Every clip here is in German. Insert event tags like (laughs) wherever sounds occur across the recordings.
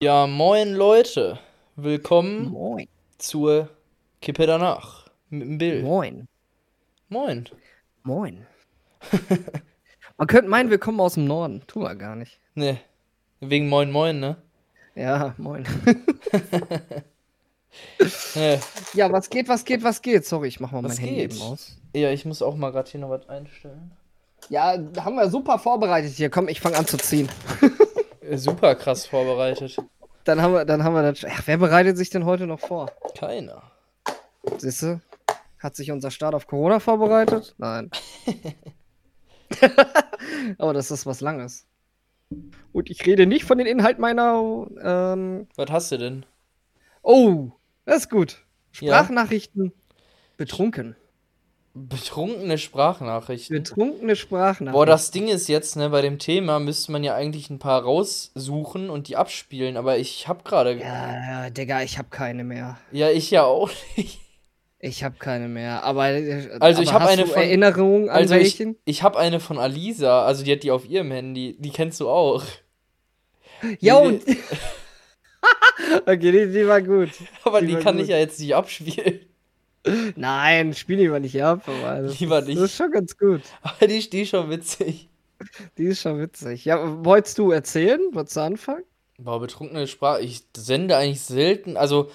Ja, moin Leute. Willkommen Moin. zur Kippe danach. Mit dem Bild. Moin. Moin. Moin. (laughs) Man könnte meinen, wir kommen aus dem Norden. Tun wir gar nicht. Ne. Wegen Moin Moin, ne? Ja, moin. (laughs) Ja, was geht, was geht, was geht? Sorry, ich mach mal Was mein Handy geht? eben aus. Ja, ich muss auch mal gerade hier noch was einstellen. Ja, haben wir super vorbereitet hier. Komm, ich fange an zu ziehen. (laughs) Super krass vorbereitet. Dann haben wir, dann haben wir das. Ach, wer bereitet sich denn heute noch vor? Keiner. Siehst du? Hat sich unser Staat auf Corona vorbereitet? Nein. (laughs) Aber das ist was Langes. Und ich rede nicht von den Inhalt meiner. Ähm, Was hast du denn? oh, das ist gut. Ja. Sprachnachrichten. Betrunken. Betrunkene Sprachnachrichten. Betrunkene Sprachnachrichten. Boah, das Ding ist jetzt, ne, bei dem Thema müsste man ja eigentlich ein paar raussuchen und die abspielen, aber ich hab gerade. Ja. Ja, ja, Digga, ich hab keine mehr. ich ja auch nicht. Ich hab keine mehr. Aber. äh, Also, ich aber hab eine von- Erinnerungen an Also ich, welchen? ich habe eine von Alisa, also die hat die auf ihrem Handy, die kennst du auch. Ja, die- und. (laughs) okay, die, die war gut. (laughs) Aber Die die kann gut. ich ja jetzt nicht abspielen. Nein, spiel mal nicht ab. Aber das, Lieber ist- nicht. Das ist schon ganz gut. (laughs) Aber die ist die ist schon witzig. Die ist schon witzig. Ja, wolltest du erzählen? Wolltest du anfangen? Boah, betrunkene Sprache, ich sende eigentlich selten, also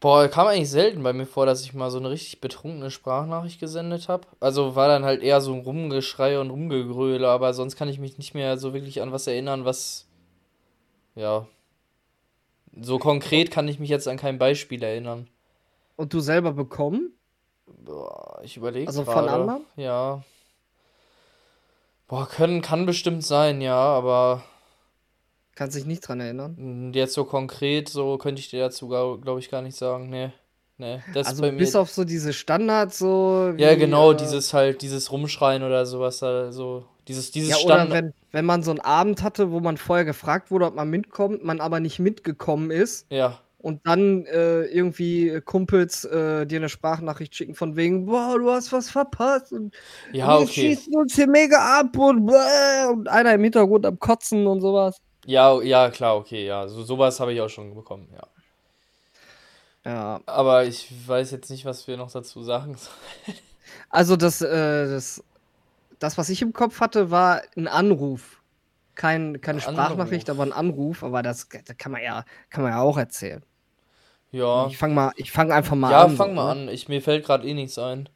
boah, kam eigentlich selten bei mir vor, dass ich mal so eine richtig betrunkene Sprachnachricht gesendet habe. Also war dann halt eher so ein Rumgeschrei und Rumgegröle, aber sonst kann ich mich nicht mehr so wirklich an was erinnern, was ja so konkret kann ich mich jetzt an kein Beispiel erinnern. Und du selber bekommen? Boah, ich überlege Also von gerade. anderen? Ja. Boah, können, kann bestimmt sein, ja, aber Kannst dich nicht dran erinnern? jetzt so konkret, so könnte ich dir dazu, glaube ich, gar nicht sagen. Nee, nee, das Also bei mir. bis auf so diese Standards, so. ja, wie, genau, äh, dieses halt, dieses Rumschreien oder sowas da, so, dieses, dieses Ja, oder Standard. wenn, wenn man so einen Abend hatte, wo man vorher gefragt wurde, ob man mitkommt, man aber nicht mitgekommen ist Ja, und dann äh, irgendwie Kumpels äh, dir eine Sprachnachricht schicken von wegen, boah, du hast was verpasst und ja, wir okay. schießen uns hier mega ab und, und einer im Hintergrund am Kotzen und sowas. Ja, ja, klar, okay, ja, so, sowas habe ich auch schon bekommen, ja. Ja, Aber ich weiß jetzt nicht, was wir noch dazu sagen sollen. (laughs) also das, äh, das, das, was ich im Kopf hatte, war ein Anruf. Kein, keine Ein Sprachnachricht, aber ein Anruf, aber das, das kann man ja, kann man ja auch erzählen. Ja, Ich fange mal, ich fange einfach mal ja, an. fang so, mal ne? an. Ich, mir fällt gerade eh nichts ein.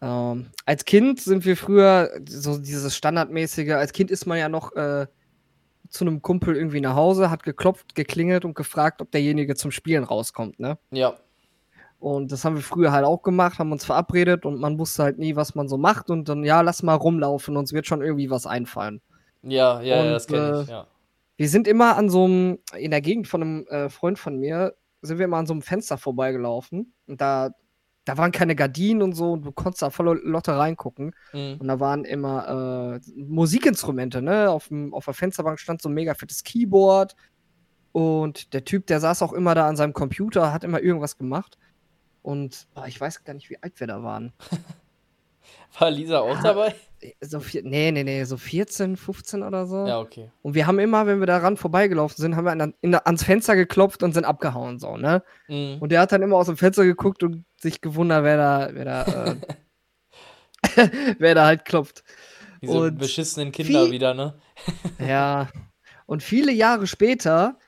Ähm, als Kind sind wir früher so dieses standardmäßige, als Kind ist man ja noch äh, zu einem Kumpel irgendwie nach Hause, hat geklopft, geklingelt und gefragt, ob derjenige zum Spielen rauskommt, ne? Ja, Und das haben wir früher halt auch gemacht, haben uns verabredet und man wusste halt nie, was man so macht und dann, ja, lass mal rumlaufen, uns wird schon irgendwie was einfallen. ja, ja, ja, Und, das kenne ich, äh, ja. Wir sind immer an so einem, in der Gegend von einem äh, Freund von mir, sind wir immer an so einem Fenster vorbeigelaufen und da, da waren keine Gardinen und so und du konntest da voll Lotte reingucken. Mhm. Und da waren immer äh, Musikinstrumente, ne? Auf, dem, auf der Fensterbank stand so ein mega fettes Keyboard. Und der Typ, der saß auch immer da an seinem Computer, hat immer irgendwas gemacht. Und boah, ich weiß gar nicht, wie alt wir da waren. (laughs) War Lisa auch Ja. dabei? So vier, nee, nee, nee, so 14, 15 oder so. Ja, okay. Und wir haben immer, wenn wir daran vorbeigelaufen sind, haben wir an, in, ans Fenster geklopft und sind abgehauen, so, ne? Mhm. Und der hat dann immer aus dem Fenster geguckt und sich gewundert, wer da, wer da, äh, (laughs) wer da halt klopft. Diese und beschissenen Kinder wie- wieder, ne? (laughs) Ja. Und viele Jahre später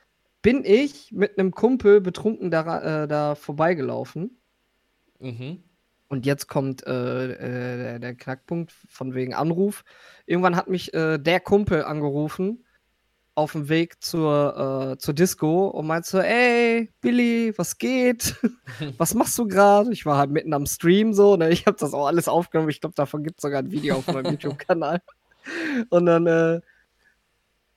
bin ich mit einem Kumpel betrunken da, äh, da vorbeigelaufen. Mhm. Und jetzt kommt äh, äh, der, Knackpunkt von wegen Anruf. Irgendwann hat mich äh, der Kumpel angerufen auf dem Weg zur, äh, zur Disco und meinte so, ey, Billy, was geht? (laughs) was machst du gerade? Ich war halt mitten am Stream so, ne? Ich habe das auch alles aufgenommen. Ich glaube, davon gibt es sogar ein Video auf meinem YouTube-Kanal. Und dann äh,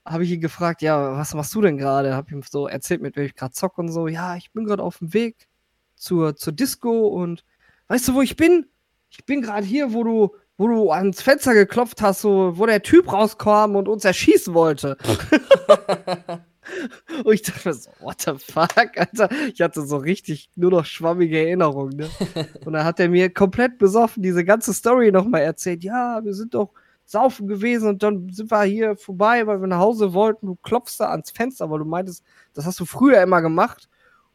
habe ich ihn gefragt, ja, was machst du denn gerade? Habe ihm so erzählt, mit wem ich gerade zock und so. Ja, ich bin gerade auf dem Weg zur, zur Disco und weißt du, wo ich bin? Ich bin gerade hier, wo du, wo du ans Fenster geklopft hast, so, wo der Typ rauskam und uns erschießen wollte. (laughs) und ich dachte mir so, what the fuck, Alter? Ich hatte so richtig nur noch schwammige Erinnerungen, ne? (laughs) Und dann hat er mir komplett besoffen diese ganze Story nochmal erzählt. Ja, wir sind doch saufen gewesen und dann sind wir hier vorbei, weil wir nach Hause wollten. Du klopfst da ans Fenster, weil du meintest, das hast du früher immer gemacht.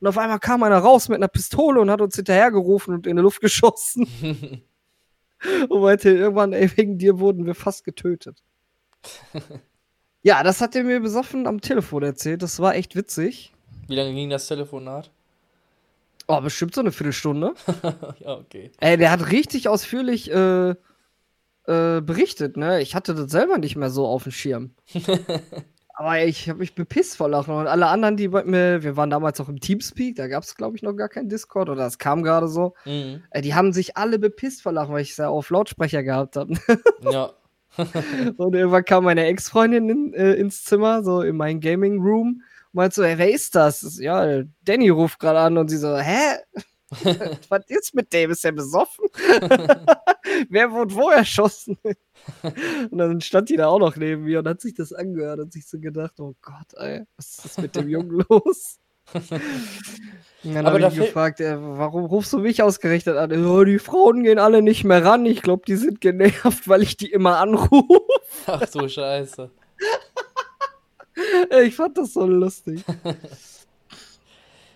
Und auf einmal kam einer raus mit einer Pistole und hat uns hinterhergerufen und in die Luft geschossen. (laughs) und meinte, irgendwann, ey, wegen dir wurden wir fast getötet. (laughs) ja, das hat er mir besoffen am Telefon erzählt. Das war echt witzig. Wie lange ging das Telefonat? Oh, bestimmt so eine Viertelstunde. (laughs) ja, okay. Ey, der hat richtig ausführlich äh, äh, berichtet, ne? Ich hatte das selber nicht mehr so auf dem Schirm. Aber ich habe mich bepisst vor Lachen. Und alle anderen, die bei mir, wir waren damals auch im Teamspeak, da gab es, glaube ich, noch gar kein Discord oder es kam gerade so. Mhm. Ey, die haben sich alle bepisst vor Lachen, weil ich es ja auf Lautsprecher gehabt habe. (laughs) Ja. (laughs) und irgendwann kam meine Ex-Freundin in, äh, ins Zimmer, so in mein Gaming-Room meint so, hey, wer ist das? Ja, Danny ruft gerade an und sie so, hä? (laughs) Was ist mit dem? Ist der besoffen? (laughs) wer wurde wo erschossen? (laughs) und dann stand die da auch noch neben mir und hat sich das angehört und sich so gedacht, oh Gott, ey, was ist mit dem Jungen los? Und dann habe ich gefragt, äh, warum rufst du mich ausgerechnet an? Oh, die Frauen gehen alle nicht mehr ran. Ich glaube, die sind genervt, weil ich die immer anrufe. Ach so, scheiße. Ich fand das so lustig.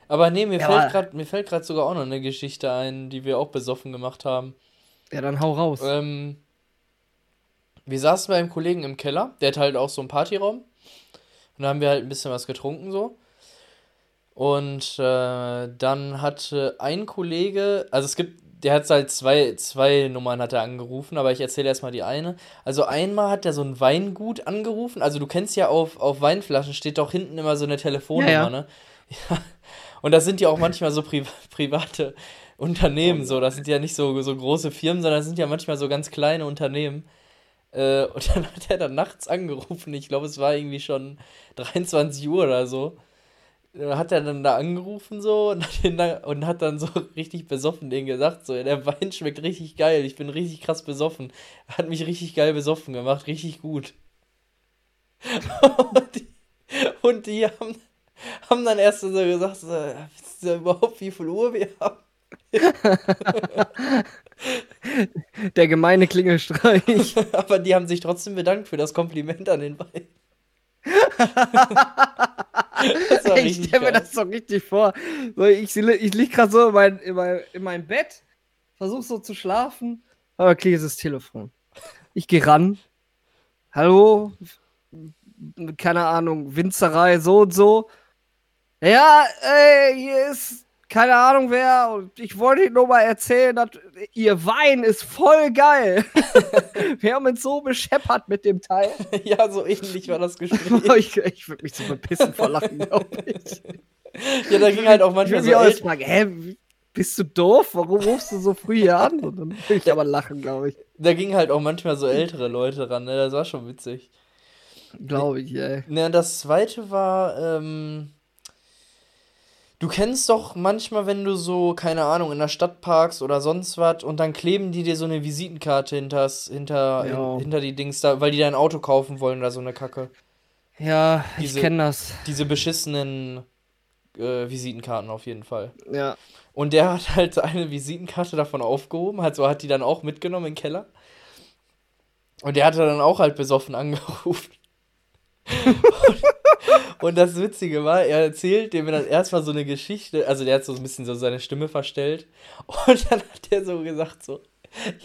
Aber nee, mir ja, fällt gerade sogar auch noch eine Geschichte ein, die wir auch besoffen gemacht haben. Ja, dann hau raus. Ähm, wir saßen bei einem Kollegen im Keller, der hat halt auch so einen Partyraum. Und da haben wir halt ein bisschen was getrunken so. Und äh, dann hatte ein Kollege, also es gibt der hat halt zwei, zwei Nummern hat er angerufen, aber ich erzähle erstmal die eine. Also einmal hat er so ein Weingut angerufen. Also du kennst ja auf, auf Weinflaschen steht doch hinten immer so eine Telefonnummer, ja, ja. ne? (laughs) Ja. Und das sind ja auch manchmal so Pri (laughs) private Unternehmen, so. Das sind ja nicht so, so große Firmen, sondern das sind ja manchmal so ganz kleine Unternehmen. Äh, und (laughs) dann hat er dann nachts angerufen. Ich glaube, es war irgendwie schon 23 Uhr oder so hat er dann da angerufen so und hat, dann, und hat dann so (laughs) richtig besoffen den gesagt, so, der Wein schmeckt richtig geil, ich bin richtig krass besoffen. Hat mich richtig geil besoffen gemacht, richtig gut. und, die, und die haben, haben dann erst so gesagt, so, wisst ihr überhaupt, wie viel Uhr wir haben? (laughs) Der gemeine Klingelstreich. (laughs) Aber die haben sich trotzdem bedankt für das Kompliment an den Wein (laughs) ich stelle mir das so richtig vor. So, ich ich liege gerade so in, mein, in, mein, in meinem Bett, versuche so zu schlafen, aber klingelt das Telefon. Ich gehe ran. Hallo? Keine Ahnung, Winzerei, so und so. Ja, ey, hier ist keine Ahnung wer, und ich wollte Ihnen nur mal erzählen, dass Ihr Wein ist voll geil. (laughs) Wir haben uns so bescheppert mit dem Teil. (laughs) ja, so ähnlich war das Gespräch. (laughs) ich ich würde mich so bepissen vor Lachen, glaube ich. Ja, da ging halt auch manchmal so. Ich fragen, hä, bist du doof? Warum rufst du so früh hier an? Und dann würde ich aber lachen, glaube ich. Da gingen halt auch manchmal so ältere Leute ran, ne? Das war schon witzig. Glaube ich, ey. Ne, das zweite war, ähm, Du kennst doch manchmal, wenn du so, keine Ahnung, in der Stadt parkst oder sonst was und dann kleben die dir so eine Visitenkarte hinters, hinter, ja. in, hinter die Dings da, weil die dein Auto kaufen wollen oder so eine Kacke. Ja, diese, ich kenne das. Diese beschissenen äh, Visitenkarten auf jeden Fall. Ja. Und der hat halt eine Visitenkarte davon aufgehoben, also hat die dann auch mitgenommen den Keller. Und der hatte dann auch halt besoffen (laughs) angerufen. Und, das Witzige war, er erzählt dem dann erstmal so eine Geschichte, also der hat so ein bisschen so seine Stimme verstellt. Und dann hat er so gesagt, so,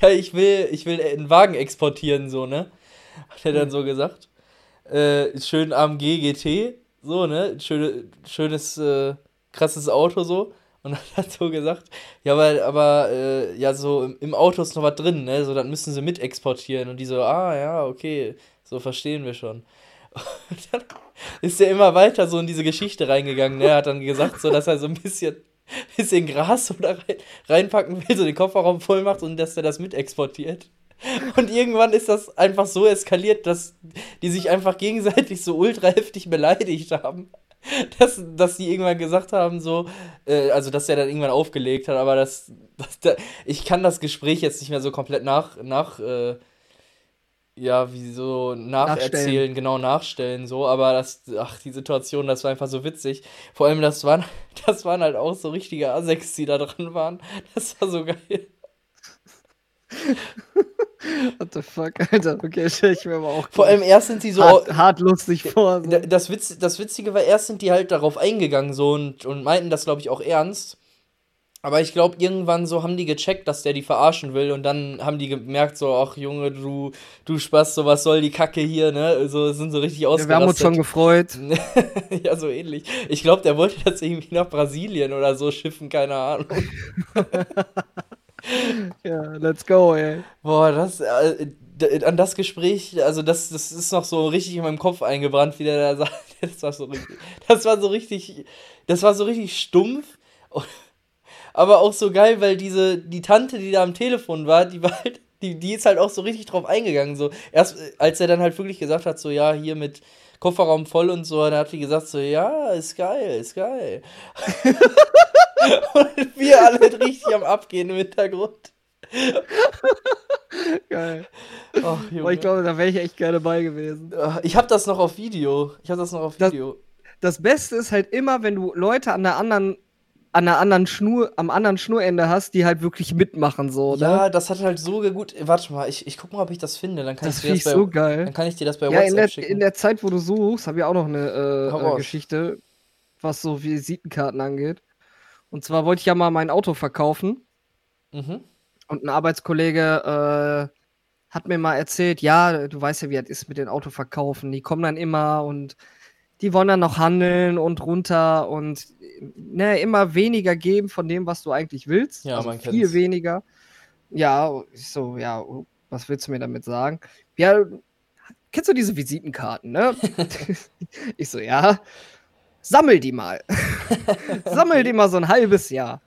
ja, ich will, ich will einen Wagen exportieren, so, ne? Hat er dann so gesagt. Äh, schön AMG GT, so, ne? Schöne, schönes, äh, krasses Auto, so. Und dann hat er so gesagt, ja, aber, aber äh, ja, so im, Auto ist noch was drin, ne? So, dann müssen sie mit exportieren. Und die so, ah, ja, okay, so verstehen wir schon. Und (laughs) dann ist er immer weiter so in diese Geschichte reingegangen. Ne? Er hat dann gesagt, so, dass er so ein bisschen, (laughs) bisschen Gras oder rein, reinpacken will, so den Kofferraum voll macht und dass er das mit exportiert. Und irgendwann ist das einfach so eskaliert, dass die sich einfach gegenseitig so ultra heftig beleidigt haben. (laughs) Dass, dass die irgendwann gesagt haben, so, äh, also dass er dann irgendwann aufgelegt hat, aber das, das, ich kann das Gespräch jetzt nicht mehr so komplett nach, nach äh, ja, wie so nacherzählen, genau nachstellen, so, aber das, ach, die Situation, das war einfach so witzig. Vor allem, das waren, (laughs) das waren halt auch so richtige Asex, die da dran waren. Das war so geil. (laughs) What the fuck, Alter? Okay, stell ich mir aber auch Vor allem erst sind die so. hart, hart lustig vor. So. Das, Witz, das Witzige war, erst sind die halt darauf eingegangen so und, und meinten das, glaube ich, auch ernst. Aber ich glaube, irgendwann so haben die gecheckt, dass der die verarschen will und dann haben die gemerkt, so, ach Junge, du, du Spaß, so was soll die Kacke hier, ne? So sind so richtig Ja, ausgerastet. wir haben uns schon gefreut. (laughs) ja, so ähnlich. Ich glaube, der wollte das irgendwie nach Brasilien oder so schiffen, keine Ahnung. (laughs) Ja, let's go, ey. Boah, das, äh, an das Gespräch, also das, das ist noch so richtig in meinem Kopf eingebrannt, wie der da sagt. (laughs) Das war so richtig, das war so richtig, das war so richtig stumpf. Aber auch so geil, weil diese, die Tante, die da am Telefon war, die war halt, die, die ist halt auch so richtig drauf eingegangen. So, erst als er dann halt wirklich gesagt hat, so, ja, hier mit Kofferraum voll und so, dann hat die gesagt, so, ja, ist geil, ist geil. (laughs) und wir alle halt richtig am Abgehen im Hintergrund. Geil. Junge. ich glaube, da wäre ich echt gerne bei gewesen. Ich habe das noch auf Video. Ich habe das noch auf Das- Video. Das Beste ist halt immer, wenn du Leute an der anderen, an der anderen Schnur, am anderen Schnurende hast, die halt wirklich mitmachen, so, ne? Ja, das hat halt so gut. Warte mal, ich, ich guck mal, ob ich das finde. Dann kann das ich dir das bei, so geil. dann kann ich dir das bei Ja, in WhatsApp der, schicken. in der Zeit, wo du suchst, habe ich auch noch eine äh, äh. Geschichte, was so Visitenkarten angeht. Und zwar wollte ich ja mal mein Auto verkaufen. mhm. Und ein Arbeitskollege äh, hat mir mal erzählt, ja, du weißt ja, wie das ist mit den Autoverkaufen. Die kommen dann immer und die wollen dann noch handeln und runter und ne, immer weniger geben von dem, was du eigentlich willst. Ja, also man viel kennt's. weniger. Ja, ich so, ja, was willst du mir damit sagen? Ja, kennst du diese Visitenkarten, ne? (laughs) ich so, ja. Sammel die mal. (laughs) Sammel die mal so ein halbes Jahr.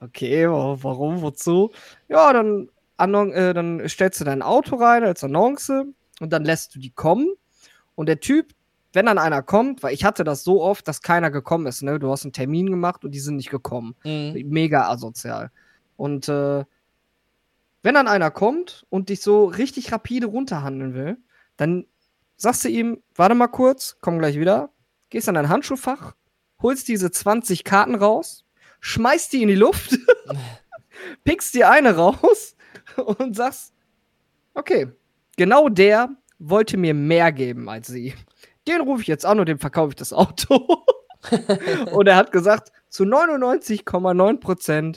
Okay, wa- warum, wozu? Ja, dann, äh, dann stellst du dein Auto rein als Annonce und dann lässt du die kommen. Und der Typ, wenn dann einer kommt, weil ich hatte das so oft, dass keiner gekommen ist, ne? Du hast einen Termin gemacht und die sind nicht gekommen. Mhm. Mega asozial. Und äh, wenn dann einer kommt und dich so richtig rapide runterhandeln will, dann sagst du ihm, warte mal kurz, komm gleich wieder, gehst an dein Handschuhfach, holst diese 20 Karten raus, schmeißt die in die Luft, (laughs) pickst dir eine raus und sagst, okay, genau der wollte mir mehr geben als sie. Den rufe ich jetzt an und dem verkaufe ich das Auto. (laughs) und er hat gesagt, zu 99,9%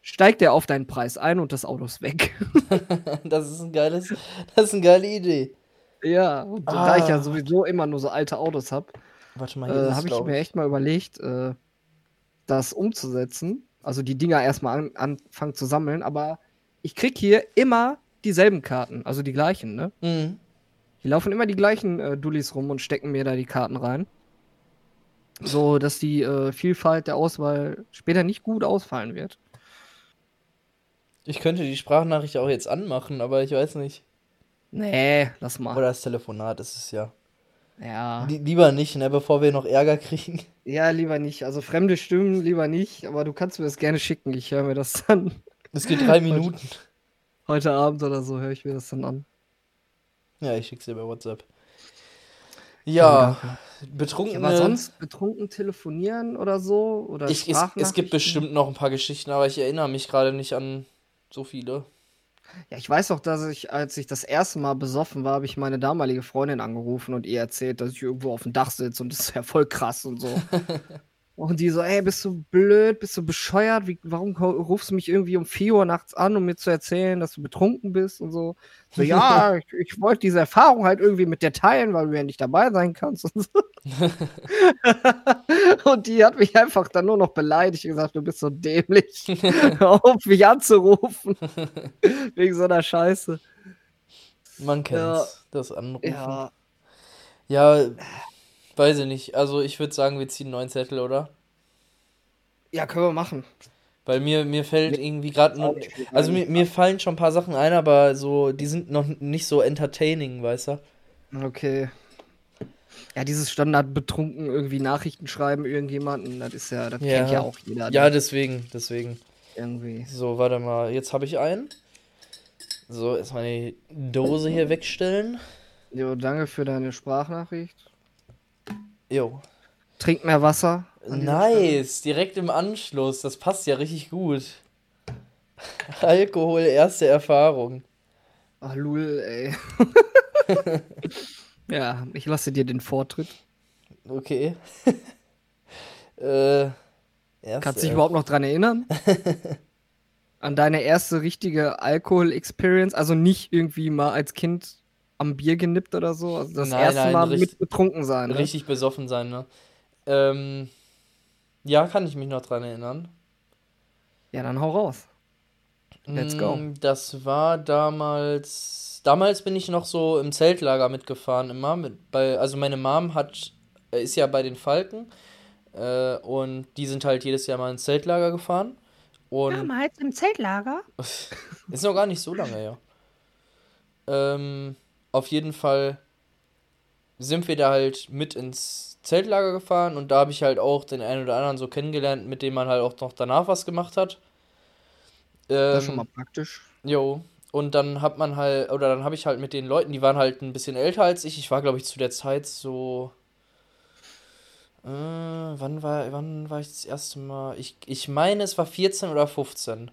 steigt er auf deinen Preis ein und das Auto ist weg. (laughs) Das ist ein geiles. Das ist eine geile Idee. ja, und da ich ja Ah. sowieso immer nur so alte Autos habe, äh, habe ich mir echt mal überlegt, äh, das umzusetzen. Also die Dinger erstmal an, anfangen zu sammeln, aber ich krieg hier immer dieselben Karten, also die gleichen, ne? Mhm. Hier laufen immer die gleichen äh, Dullis rum und stecken mir da die Karten rein. So, dass die äh, Vielfalt der Auswahl später nicht gut ausfallen wird. Ich könnte die Sprachnachricht auch jetzt anmachen, aber ich weiß nicht. Nee, lass mal. Oder das Telefonat ist es ja. ja. Li- Lieber nicht, ne, bevor wir noch Ärger kriegen. (laughs) Ja, lieber nicht. Also fremde Stimmen lieber nicht, aber du kannst mir das gerne schicken. Ich höre mir das (laughs) dann Es geht drei Minuten. heute Abend oder so, höre ich mir das dann an. Ja, ich schick's dir bei WhatsApp. Ja, betrunkene. Aber sonst betrunken telefonieren oder so? Oder ich, es, es gibt bestimmt noch ein paar Geschichten, aber ich erinnere mich gerade nicht an so viele. Ja, ich weiß auch, dass ich, als ich das erste Mal besoffen war, habe ich meine damalige Freundin angerufen und ihr erzählt, dass ich irgendwo auf dem Dach sitze und das ist ja voll krass und so. (laughs) und die so, ey, bist du blöd, bist du bescheuert? Wie, warum rufst du mich irgendwie um 4 Uhr nachts an, um mir zu erzählen, dass du betrunken bist und so? So, ja, (laughs) ich, ich wollte diese Erfahrung halt irgendwie mit dir teilen, weil du ja nicht dabei sein kannst und so. (laughs) und die hat mich einfach dann nur noch beleidigt und gesagt, du bist so dämlich. (laughs) Hör auf, mich anzurufen. Wegen so einer Scheiße. Man kennt's, Ja. das Anrufen. Ja, Ja, weiß ich nicht. Also ich würde sagen, wir ziehen einen neuen Zettel, oder? ja, können wir machen. Weil mir, mir fällt irgendwie gerade nur. Also mir, mir fallen schon ein paar Sachen ein, aber so, die sind noch nicht so entertaining, weißt du? Okay. Ja, dieses Standard betrunken irgendwie Nachrichten schreiben irgendjemanden, das ist ja, das Ja. kennt ja auch jeder. Ja, ne? deswegen, deswegen. irgendwie. So, warte mal, jetzt habe ich einen. So, erstmal die Dose hier wegstellen. Jo, danke für deine Sprachnachricht. Jo. Trink mehr Wasser. Nice, direkt im Anschluss. Das passt ja richtig gut. (laughs) Alkohol, erste Erfahrung. Ach, Lul, ey. (laughs) ja, ich lasse dir den Vortritt. Okay. (laughs) äh, Kannst du dich überhaupt noch dran erinnern? An deine erste richtige Alkohol-Experience? Also nicht irgendwie mal als Kind am Bier genippt oder so? Also das nein, erste nein, Mal richtig, mit betrunken sein. Ne? Richtig besoffen sein, ne? Ähm, ja, kann ich mich noch dran erinnern. Ja, dann hau raus. Let's go. Mm, das war damals. Damals bin ich noch so im Zeltlager mitgefahren, immer. Mit, bei, also meine Mom hat, äh, ist ja bei den Falken. Äh, und die sind halt jedes Jahr mal ins Zeltlager gefahren. Und damals im Zeltlager? (laughs) ist noch gar nicht so lange, ja. Ähm, auf jeden Fall sind wir da halt mit ins Zeltlager gefahren und da habe ich halt auch den einen oder anderen so kennengelernt, mit dem man halt auch noch danach was gemacht hat. Ähm, das ist schon mal praktisch. Jo. Und dann hat man halt, oder dann habe ich halt mit den Leuten, die waren halt ein bisschen älter als ich. Ich war, glaube ich, zu der Zeit so. Äh, wann war, wann war ich das erste Mal? Ich, ich meine, es war 14 oder 15.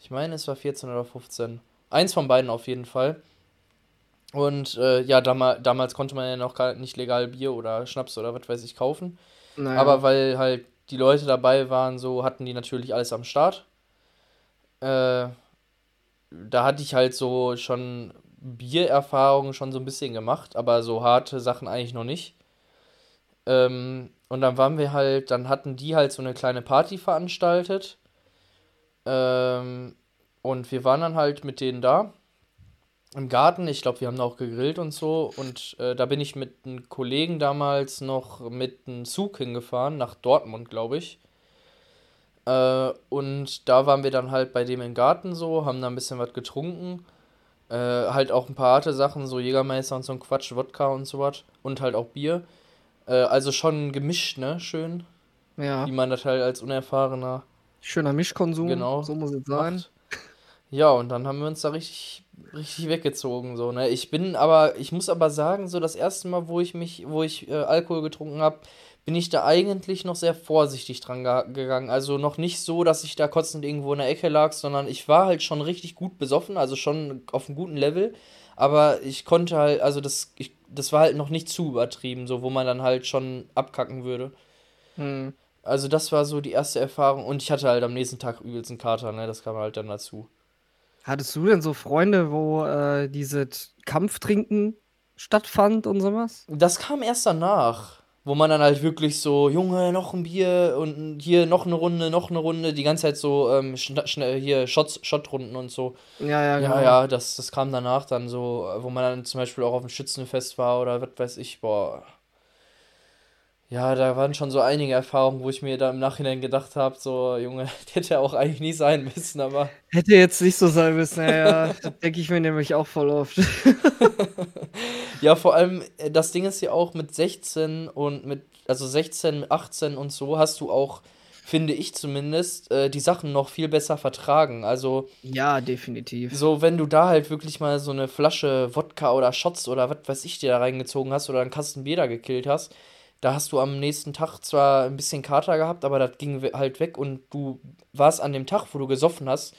Ich meine, es war 14 oder 15. Eins von beiden auf jeden Fall. Und äh, ja, damals, damals konnte man ja noch gar nicht legal Bier oder Schnaps oder was weiß ich kaufen. Naja. Aber weil halt die Leute dabei waren, so hatten die natürlich alles am Start. Äh, da hatte ich halt so schon Biererfahrungen schon so ein bisschen gemacht, aber so harte Sachen eigentlich noch nicht. Ähm, und dann waren wir halt, dann hatten die halt so eine kleine Party veranstaltet. Ähm, und wir waren dann halt mit denen da im Garten. Ich glaube, wir haben da auch gegrillt und so. Und äh, da bin ich mit einem Kollegen damals noch mit einem Zug hingefahren, nach Dortmund, glaube ich. Äh, und da waren wir dann halt bei dem im Garten so, haben da ein bisschen was getrunken. Äh, halt auch ein paar harte Sachen, so Jägermeister und so ein Quatsch, Wodka und so was. Und halt auch Bier. Äh, also schon gemischt, ne? Schön. Ja. Wie man das halt als unerfahrener. Schöner Mischkonsum. Genau. So muss es sein. Macht. Ja, und dann haben wir uns da richtig, richtig weggezogen, so, ne? Ich bin aber, ich muss aber sagen, so das erste Mal, wo ich mich, wo ich äh, Alkohol getrunken habe, bin ich da eigentlich noch sehr vorsichtig dran gegangen. Also noch nicht so, dass ich da kotzend irgendwo in der Ecke lag, sondern ich war halt schon richtig gut besoffen, also schon auf einem guten Level. Aber ich konnte halt, also das, ich, das war halt noch nicht zu übertrieben, so wo man dann halt schon abkacken würde. Hm. Also das war so die erste Erfahrung und ich hatte halt am nächsten Tag übelst einen Kater, ne? Das kam halt dann dazu. Hattest du denn so Freunde, wo äh, dieses Kampftrinken stattfand und sowas? Das kam erst danach. Wo man dann halt wirklich so, Junge, noch ein Bier und hier noch eine Runde, noch eine Runde, die ganze Zeit so ähm, schnell hier Shots, Shotrunden und so. Ja, ja, genau. Ja, ja, das, das kam danach dann so, wo man dann zum Beispiel auch auf dem Schützenfest war oder was weiß ich, boah, ja, da waren schon so einige Erfahrungen, wo ich mir da im Nachhinein gedacht habe, so, Junge, (laughs) das hätte ja auch eigentlich nie sein müssen, aber. Hätte jetzt nicht so sein müssen, ja, (laughs) das denke ich mir nämlich auch voll oft. (laughs) ja, vor allem, äh, das Ding ist ja auch mit 16 und mit, also 16, 18 und so, hast du auch, finde ich zumindest, äh, die Sachen noch viel besser vertragen. Also. Ja, definitiv. So, wenn du da halt wirklich mal so eine Flasche Wodka oder Shots oder was weiß ich dir da reingezogen hast oder einen Kasten Bier da gekillt hast da hast du am nächsten Tag zwar ein bisschen Kater gehabt, aber das ging halt weg und du warst an dem Tag, wo du gesoffen hast,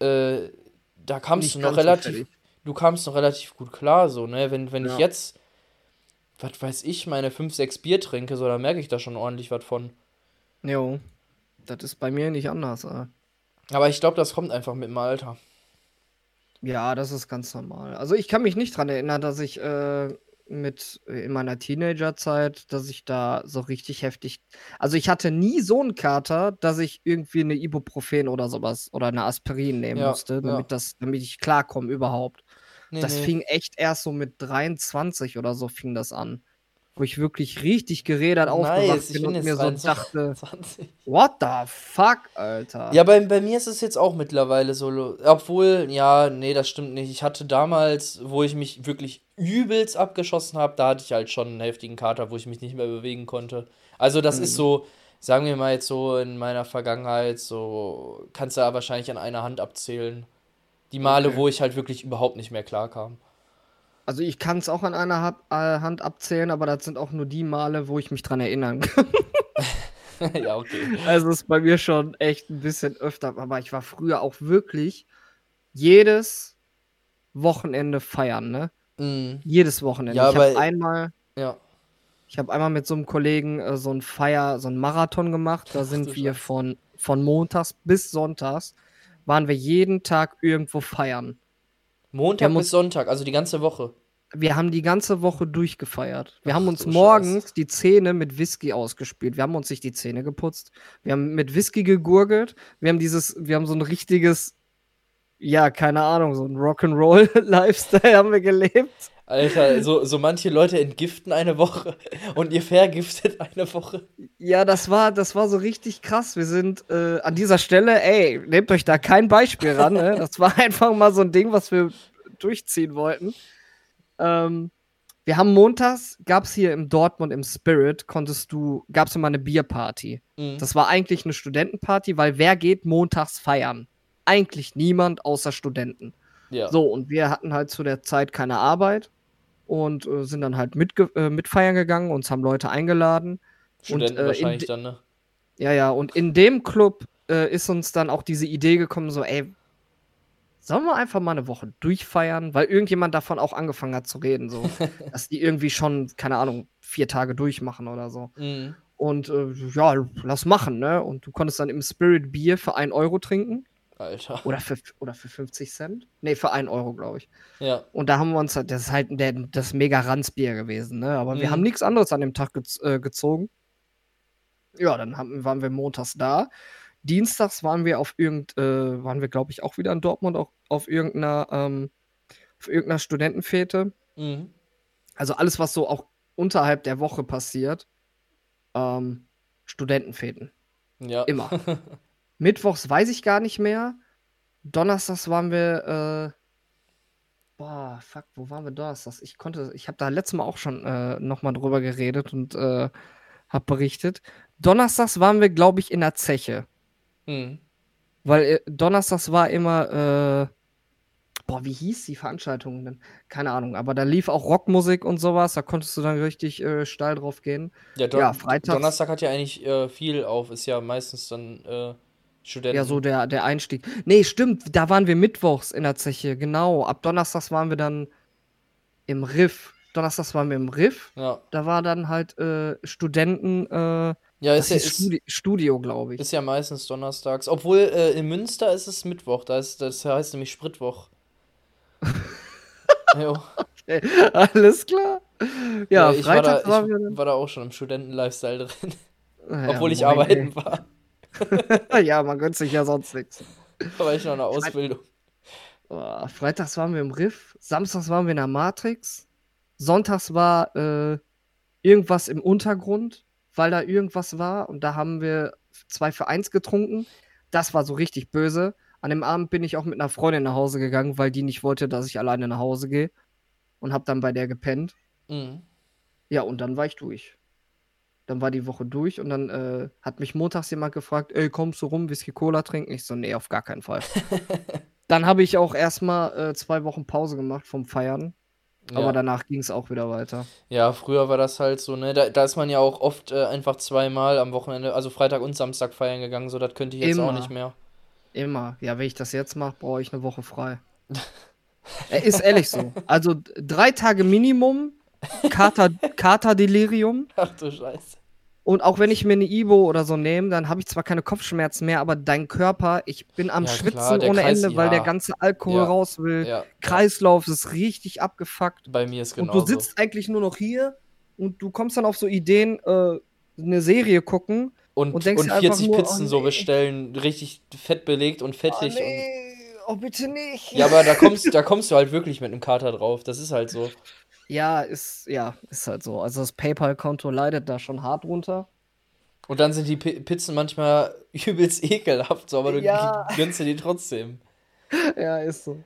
äh, da kamst Nicht du noch relativ, du kamst noch relativ gut klar, so, ne? Wenn, wenn ja. ich jetzt, was weiß ich, meine 5, 6 Bier trinke, so, dann merke ich da schon ordentlich was von. Jo, das ist bei mir nicht anders, ey. Aber ich glaube, das kommt einfach mit dem Alter. Ja, das ist ganz normal. Also ich kann mich nicht dran erinnern, dass ich äh, mit äh, in meiner Teenagerzeit, dass ich da so richtig heftig. Also ich hatte nie so einen Kater, dass ich irgendwie eine Ibuprofen oder sowas oder eine Aspirin nehmen ja, musste, damit ja. das, damit ich klarkomme überhaupt. Nee, das nee. fing echt erst so mit 23 oder so fing das an wo ich wirklich richtig geredet aufgewacht nice, bin und mir so dachte, (laughs) 20. what the fuck, Alter. Ja, bei, bei mir ist es jetzt auch mittlerweile so, obwohl, ja, nee, das stimmt nicht. Ich hatte damals, wo ich mich wirklich übelst abgeschossen habe, da hatte ich halt schon einen heftigen Kater, wo ich mich nicht mehr bewegen konnte. Also das mhm. ist so, sagen wir mal jetzt so in meiner Vergangenheit, so kannst du ja wahrscheinlich an einer Hand abzählen. Die Male, okay. wo ich halt wirklich überhaupt nicht mehr klar kam. Also ich kann es auch an einer äh, Hand abzählen, aber das sind auch nur die Male, wo ich mich dran erinnern (laughs) kann. (laughs) ja, okay. Also ist bei mir schon echt ein bisschen öfter, aber ich war früher auch wirklich jedes Wochenende feiern, ne? Mhm. Jedes Wochenende. Ja, ich habe einmal, Ja. ich habe einmal mit so einem Kollegen äh, so ein Feier, so ein Marathon gemacht. Da Ach sind wir Scheiße. von, von montags bis sonntags, waren wir jeden Tag irgendwo feiern. Montag bis Sonntag, also die ganze Woche. Wir haben die ganze Woche durchgefeiert. Wir haben Ach uns du morgens Scheiße. die Zähne mit Whisky ausgespült. Wir haben uns nicht die Zähne geputzt. Wir haben mit Whisky gegurgelt. Wir haben dieses, wir haben so ein richtiges, ja, keine Ahnung, so ein Rock'n'Roll-Lifestyle (laughs) haben wir gelebt. Alter, so, so manche Leute entgiften eine Woche (laughs) und ihr vergiftet eine Woche. Ja, das war, das war so richtig krass. Wir sind äh, an dieser Stelle, ey, nehmt euch da kein Beispiel ran. Ne? Das war (laughs) einfach mal so ein Ding, was wir durchziehen wollten. Ähm, wir haben montags, gab es hier im Dortmund im Spirit, konntest du, gab es immer eine Bierparty. Mhm. Das war eigentlich eine Studentenparty, weil wer geht montags feiern? Eigentlich niemand außer Studenten. ja. So, und wir hatten halt zu der Zeit keine Arbeit und äh, sind dann halt mitge äh, mitfeiern gegangen, uns haben Leute eingeladen. Studenten äh, in wahrscheinlich dann, ne? Ja, ja, und in dem Club äh, ist uns dann auch diese Idee gekommen, so, ey, sollen wir einfach mal eine Woche durchfeiern? Weil irgendjemand davon auch angefangen hat zu reden, so, (laughs) dass die irgendwie schon, keine Ahnung, vier Tage durchmachen oder so. Mhm. Und äh, ja, lass machen, ne? Und du konntest dann im Spirit Bier für 1 Euro trinken. Alter. Oder für, oder für 50 Cent? Nee, für 1 Euro, glaube ich. Ja. Und da haben wir uns, halt- das ist halt der, das mega Ranzbier gewesen, ne? Aber wir Mhm. haben nichts anderes an dem Tag gez äh, gezogen. Ja, dann haben, waren wir montags da. Dienstags waren wir auf irgend, äh, waren wir, glaube ich, auch wieder in Dortmund, auch auf irgendeiner, ähm, auf irgendeiner Studentenfete. Mhm. Also alles, was so auch unterhalb der Woche passiert. Ähm, Studentenfeten. Ja. Immer. (laughs) Mittwochs weiß ich gar nicht mehr. Donnerstags waren wir, äh, boah, fuck, wo waren wir Donnerstags? Ich konnte, ich habe da letztes Mal auch schon äh, nochmal drüber geredet und äh, habe berichtet. Donnerstags waren wir, glaube ich, in der Zeche. Mhm. Weil äh, Donnerstags war immer, äh, boah, wie hieß die Veranstaltung denn? Keine Ahnung, aber da lief auch Rockmusik und sowas, da konntest du dann richtig äh, steil drauf gehen. Ja, Don Ja, freitags- Donnerstag hat ja eigentlich äh, viel auf, ist ja meistens dann äh, Studenten. Ja, so der, der Einstieg. Nee, stimmt, da waren wir mittwochs in der Zeche, genau. Ab Donnerstags waren wir dann im Riff. Donnerstags waren wir im Riff. Ja, Da war dann halt äh, Studenten, äh, ja das ist, ja, ist, Studi Studio, glaube ich. ist ja meistens donnerstags. Obwohl äh, in Münster ist es Mittwoch, da ist, das heißt nämlich Spritwoch. (laughs) jo. Alles klar. Ja, ich war da, ich wir war da auch schon im Studenten-Lifestyle drin. Ja, Obwohl ich moin, arbeiten war. ey. (laughs) ja, man gönnt sich ja sonst nichts. Da war ich noch in der Ausbildung. Oh, Freitags waren wir im Riff, samstags waren wir in der Matrix, sonntags war äh, irgendwas im Untergrund, weil da irgendwas war und da haben wir zwei für eins getrunken. Das war so richtig böse. An dem Abend bin ich auch mit einer Freundin nach Hause gegangen, weil die nicht wollte, dass ich alleine nach Hause gehe und hab dann bei der gepennt. Mhm. Ja, und dann war ich durch. Dann war die Woche durch und dann äh, hat mich montags jemand gefragt, ey, kommst du rum, Whisky Cola trinken? Ich so, nee, auf gar keinen Fall. (laughs) dann habe ich auch erstmal äh, zwei Wochen Pause gemacht vom Feiern. Ja. Aber danach ging es auch wieder weiter. Ja, früher war das halt so, ne? Da, da ist man ja auch oft äh, einfach zweimal am Wochenende, also Freitag und Samstag feiern gegangen, so das könnte ich jetzt auch Immer. nicht mehr. Immer. Ja, wenn ich das jetzt mache, brauche ich eine Woche frei. Er (laughs) ist ehrlich so. Also drei Tage Minimum, Kater, (laughs) Katerdelirium. Ach du Scheiße. Und auch wenn ich mir eine Ibo oder so nehme, dann habe ich zwar keine Kopfschmerzen mehr, aber dein Körper, ich bin am Ja, klar, Schwitzen der ohne Kreis- Ende, weil der ja. ganze Alkohol Ja. raus will. Ja, Kreislauf ist richtig abgefuckt. bei mir ist Und genauso. du sitzt eigentlich nur noch hier und du kommst dann auf so Ideen, äh, eine Serie gucken. und, und denkst und dir einfach 40 nur, Pizzen oh so nee. bestellen, richtig fett belegt und fettig. oh bitte nicht. Und, ja, aber da kommst, (laughs) da kommst du halt wirklich mit einem Kater drauf. Das ist halt so. Ja, ist, ja, ist halt so. Also das PayPal-Konto leidet da schon hart runter. Und dann sind die Pi Pizzen manchmal (laughs) übelst ekelhaft, so, aber du Ja. gönnst dir die trotzdem. (laughs) ja, ist so.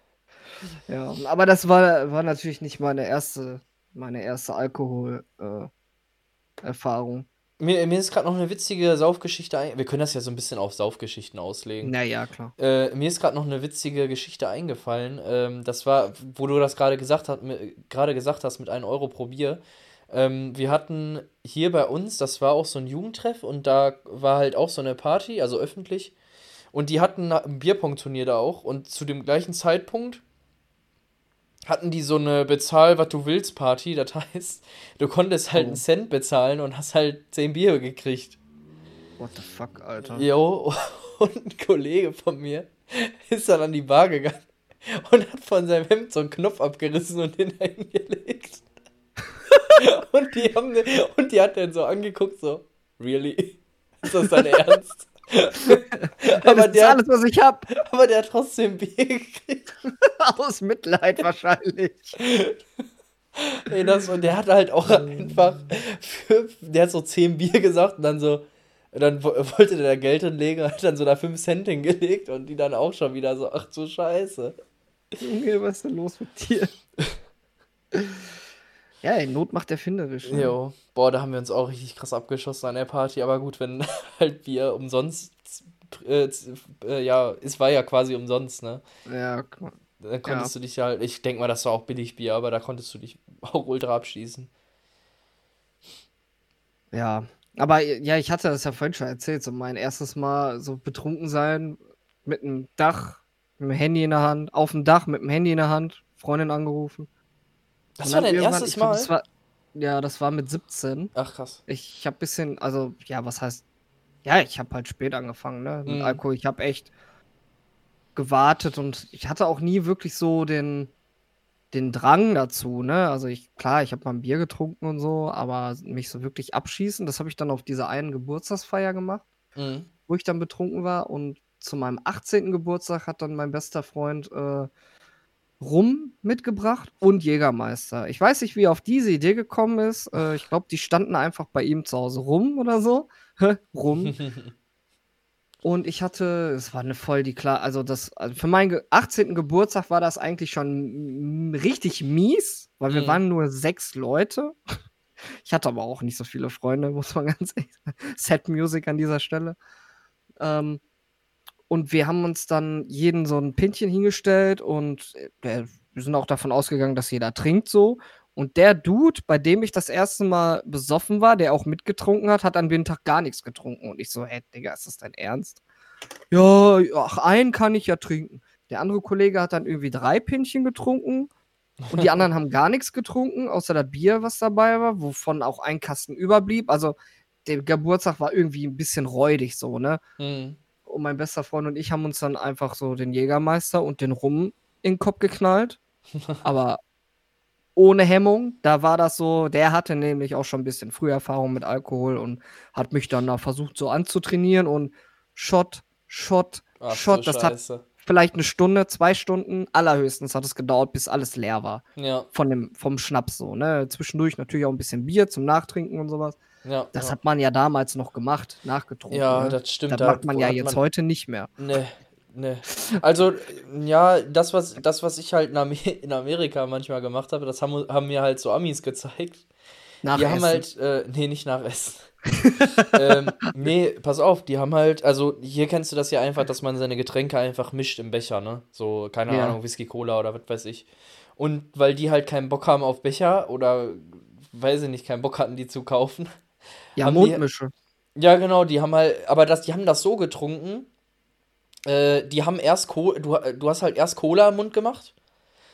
Ja, aber das war, war natürlich nicht meine erste, meine erste Alkohol-Erfahrung. Mir, mir ist gerade noch eine witzige Saufgeschichte ein. Wir können das ja so ein bisschen auf Saufgeschichten auslegen. naja, klar. Äh, mir ist gerade noch eine witzige Geschichte eingefallen. Ähm, das war, wo du das gerade gesagt, hat, gerade gesagt hast, mit 1 Euro pro Bier. Ähm, wir hatten hier bei uns, das war auch so ein Jugendtreff und da war halt auch so eine Party, also öffentlich. Und die hatten ein Bierpong-Turnier da auch und zu dem gleichen Zeitpunkt hatten die so eine Bezahl, was du willst Party. Das heißt, du konntest halt oh. einen Cent bezahlen und hast halt 10 Bier gekriegt. What the fuck, Alter? Jo, (laughs) und ein Kollege von mir ist dann an die Bar gegangen und hat von seinem Hemd so einen Knopf abgerissen und den (laughs) eingelegt. und, die haben, und die hat dann so angeguckt, so, really? Ist das dein (laughs) Ernst? (laughs) aber das der, ist alles, was ich hab. Aber der hat trotzdem Bier gekriegt. (laughs) Aus Mitleid wahrscheinlich. (laughs) Ey, das, und der hat halt auch einfach, für, der hat so 10 Bier gesagt und dann so, dann wollte der Geld hinlegen, hat dann so da 5 Cent hingelegt und die dann auch schon wieder so, ach du Scheiße. Junge, was ist denn los mit dir? Ja, ey, Not macht erfinderisch. Ne? Jo. Boah, da haben wir uns auch richtig krass abgeschossen an der Party. Aber gut, wenn (laughs) halt wir umsonst, äh, äh, ja, es war ja quasi umsonst, ne? Ja, klar. Dann konntest ja. du dich halt, ich denke mal, das war auch billig Bier, aber da konntest du dich (laughs) auch ultra abschießen. Ja, aber ja, ich hatte das ja vorhin schon erzählt, so mein erstes Mal so betrunken sein mit einem Dach, mit dem Handy in der Hand, auf dem Dach mit dem Handy in der Hand, Freundin angerufen. Das war dein erstes Mal? das war, ja, das war mit 17. Ach krass. Ich, ich habe bisschen, also ja, was heißt, ja, ich habe halt spät angefangen, ne, mit mhm. Alkohol. Ich habe echt gewartet und ich hatte auch nie wirklich so den, den Drang dazu, ne? Also ich, klar, ich habe mal ein Bier getrunken und so, aber mich so wirklich abschießen, das habe ich dann auf dieser einen Geburtstagsfeier gemacht, mhm. wo ich dann betrunken war und zu meinem 18. Geburtstag hat dann mein bester Freund äh, Rum mitgebracht und Jägermeister. Ich weiß nicht, wie er auf diese Idee gekommen ist. Äh, ich glaube, die standen einfach bei ihm zu Hause rum oder so. rum. (laughs) und ich hatte, es war eine voll die klar, also das, also für meinen 18. Geburtstag war das eigentlich schon richtig mies, weil mhm. wir waren nur sechs Leute. (laughs) Ich hatte aber auch nicht so viele Freunde, muss man (laughs) ganz ehrlich sagen. Set Music an dieser Stelle. Ähm, und wir haben uns dann jeden so ein Pinchen hingestellt und äh, wir sind auch davon ausgegangen, dass jeder trinkt so. Und der Dude, bei dem ich das erste Mal besoffen war, der auch mitgetrunken hat, hat an dem Tag gar nichts getrunken. Und ich so, hä, Digga, ist das dein Ernst? Ja, ach, einen kann ich ja trinken. Der andere Kollege hat dann irgendwie drei Pinchen getrunken. Und die anderen (laughs) haben gar nichts getrunken, außer das Bier, was dabei war, wovon auch ein Kasten überblieb. Also der Geburtstag war irgendwie ein bisschen räudig so, ne? Mhm und mein bester Freund und ich haben uns dann einfach so den Jägermeister und den Rum in den Kopf geknallt. (laughs) Aber ohne Hemmung. Da war das so, der hatte nämlich auch schon ein bisschen früher Erfahrung mit Alkohol und hat mich dann da versucht so anzutrainieren und Shot, Shot, Ach, Shot. Das Scheiße. hat vielleicht eine Stunde, zwei Stunden, allerhöchstens hat es gedauert, bis alles leer war. Ja. Von dem, vom Schnaps so, ne? Zwischendurch natürlich auch ein bisschen Bier zum Nachtrinken und sowas. Ja, das ja. hat man ja damals noch gemacht, nachgetrunken. Ja, ne? das stimmt. Das da macht man ja jetzt man... heute nicht mehr. Nee, nee. Also, ja, das, was, das, was ich halt in, Amer in Amerika manchmal gemacht habe, das haben, haben mir halt so Amis gezeigt. Nach die Essen. haben halt, äh, nee, nicht nach Essen. (laughs) ähm, nee, pass auf, die haben halt, also hier kennst du das ja einfach, dass man seine Getränke einfach mischt im Becher, ne? So, keine ja. Ahnung, Whisky, Cola oder was weiß ich. Und weil die halt keinen Bock haben auf Becher oder, weiß ich nicht, keinen Bock hatten, die zu kaufen, ja, Mondmische. Die, ja, genau, die haben halt, aber das, die haben das so getrunken. Äh, die haben erst Cola, du, du hast halt erst Cola im Mund gemacht.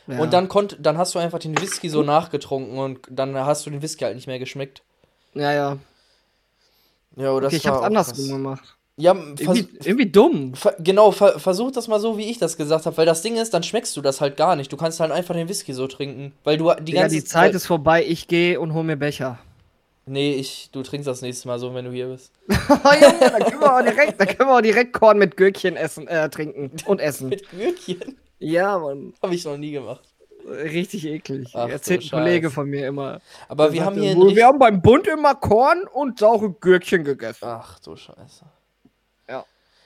Ja. Und dann konnt, dann hast du einfach den Whisky so nachgetrunken und dann hast du den Whisky halt nicht mehr geschmeckt. Ja, ja. Ja, oder okay, ich hab's andersrum gemacht. Ja, irgendwie, irgendwie dumm. Ver genau, ver versuch das mal so, wie ich das gesagt habe, weil das Ding ist, dann schmeckst du das halt gar nicht. Du kannst halt einfach den Whisky so trinken, weil du die ganze Ja, die Zeit ist vorbei, ich gehe und hol mir Becher. Nee, ich, du trinkst das nächste Mal so, wenn du hier bist. oh, Junge, da können wir auch direkt, da können wir auch direkt Korn mit Gürkchen essen, äh, trinken und essen. (laughs) mit Gürkchen? Ja, Mann. Hab ich noch nie gemacht. Richtig eklig. Ach, Erzählt ein Kollege von mir immer. Aber wir haben hier. Wir haben beim Bund immer Korn und saure Gürkchen gegessen. Ach du Scheiße. Ja.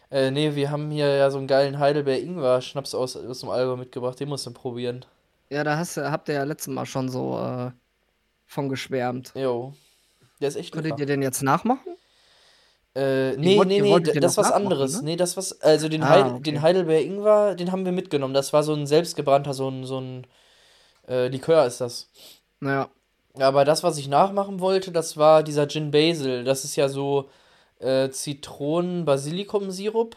Äh, nee, wir haben hier ja so einen geilen Heidelbeer-Ingwer-Schnaps aus, aus dem Allgäu mitgebracht. Den musst du probieren. Ja, da hast, habt ihr ja letztes Mal schon so äh, von geschwärmt. Jo. Der ist echt Könntet ihr den jetzt nachmachen? Äh, nee, wollt, nee, nee, das was anderes. Ne? Nee, das was, also den, ah, Heidel, okay. den Heidelbeer Ingwer, den haben wir mitgenommen. Das war so ein selbstgebrannter, so ein, so ein äh, Likör ist das. Naja. Aber das, was ich nachmachen wollte, das war dieser Gin Basil. Das ist ja so äh, Zitronen-Basilikum-Sirup,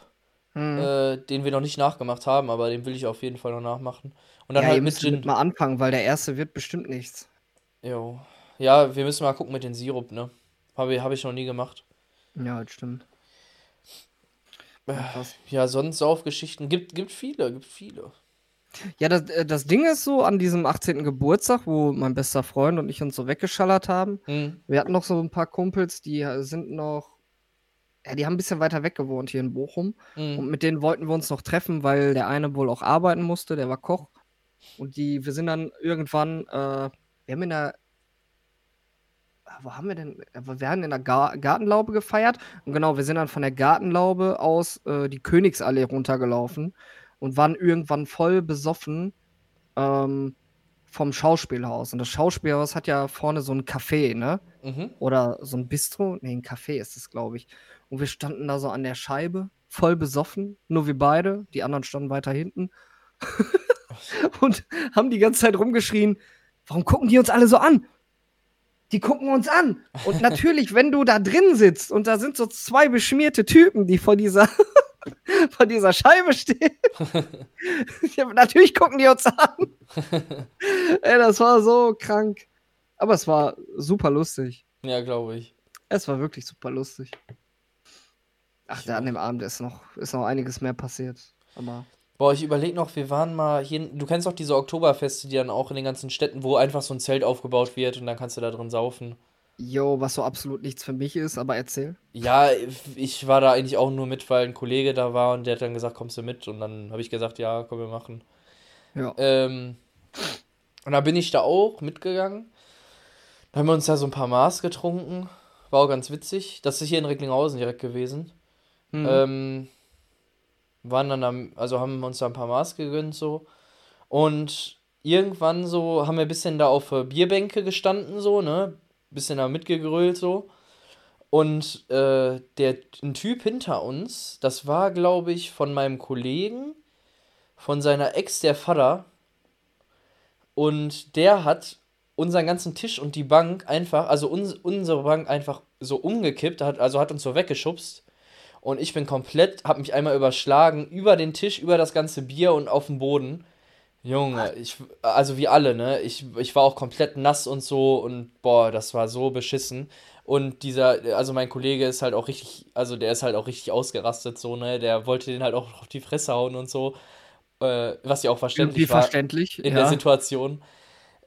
Hm. äh, den wir noch nicht nachgemacht haben, aber den will ich auf jeden Fall noch nachmachen. Und dann ja, halt ihr mit Gin. mal anfangen, weil der erste wird bestimmt nichts. Jo. Ja, wir müssen mal gucken mit dem Sirup, ne? Habe ich, hab ich noch nie gemacht. Ja, das stimmt. Äh. Ja, sonst Saufgeschichten. Gibt, gibt viele, gibt viele. Ja, das, äh, das Ding ist so, an diesem 18. Geburtstag, wo mein bester Freund und ich uns so weggeschallert haben, Hm. wir hatten noch so ein paar Kumpels, die äh, sind noch, ja, die haben ein bisschen weiter weg gewohnt hier in Bochum. Und Hm. mit denen wollten wir uns noch treffen, weil der eine wohl auch arbeiten musste, der war Koch. Und die, wir sind dann irgendwann, äh, wir haben in der, wo haben wir denn? Wir haben in der Gar Gartenlaube gefeiert. Und genau, wir sind dann von der Gartenlaube aus äh, die Königsallee runtergelaufen und waren irgendwann voll besoffen ähm, vom Schauspielhaus. Und das Schauspielhaus hat ja vorne so ein Café, ne? Mhm. Oder so ein Bistro. Nee, ein Café ist es, glaube ich. Und wir standen da so an der Scheibe, voll besoffen. Nur wir beide. Die anderen standen weiter hinten. (laughs) und haben die ganze Zeit rumgeschrien: Warum gucken die uns alle so an? Die gucken uns an. Und natürlich, wenn du da drin sitzt und da sind so zwei beschmierte Typen, die vor dieser, (laughs) vor dieser Scheibe stehen. (laughs) ja, natürlich gucken die uns an. Ey, das war so krank. Aber es war super lustig. Ja, glaube ich. Es war wirklich super lustig. Ach, da an dem Abend ist noch, ist noch einiges mehr passiert. Aber Boah, ich überlege noch, wir waren mal hier. Du kennst doch diese Oktoberfeste, die dann auch in den ganzen Städten, wo einfach so ein Zelt aufgebaut wird und dann kannst du da drin saufen. yo, was so absolut nichts für mich ist, aber erzähl. Ja, ich war da eigentlich auch nur mit, weil ein Kollege da war und der hat dann gesagt, kommst du mit? Und dann habe ich gesagt, ja, komm, wir machen. Ja. Ähm, und da bin ich da auch mitgegangen. Da haben wir uns da so ein paar Maß getrunken. War auch ganz witzig. Das ist hier in Recklinghausen direkt gewesen. Hm. Ähm, waren dann am, also haben uns da ein paar Maß gegönnt so. Und irgendwann so haben wir ein bisschen da auf Bierbänke gestanden, so, ne? Bisschen da mitgegrölt so. Und äh, der, ein Typ hinter uns, das war, glaube ich, von meinem Kollegen, von seiner Ex, der Vater. Und der hat unseren ganzen Tisch und die Bank einfach, also uns, unsere Bank einfach so umgekippt, hat, also hat uns so weggeschubst. Und ich bin komplett, hab mich einmal überschlagen, über den Tisch, über das ganze Bier und auf den Boden. Junge, ich, also wie alle, ne? Ich, ich war auch komplett nass und so und boah, das war so beschissen. Und dieser, also mein Kollege ist halt auch richtig, also der ist halt auch richtig ausgerastet, so, ne? Der wollte den halt auch auf die Fresse hauen und so. Äh, was ja auch verständlich Irgendwie war verständlich. in ja. der Situation.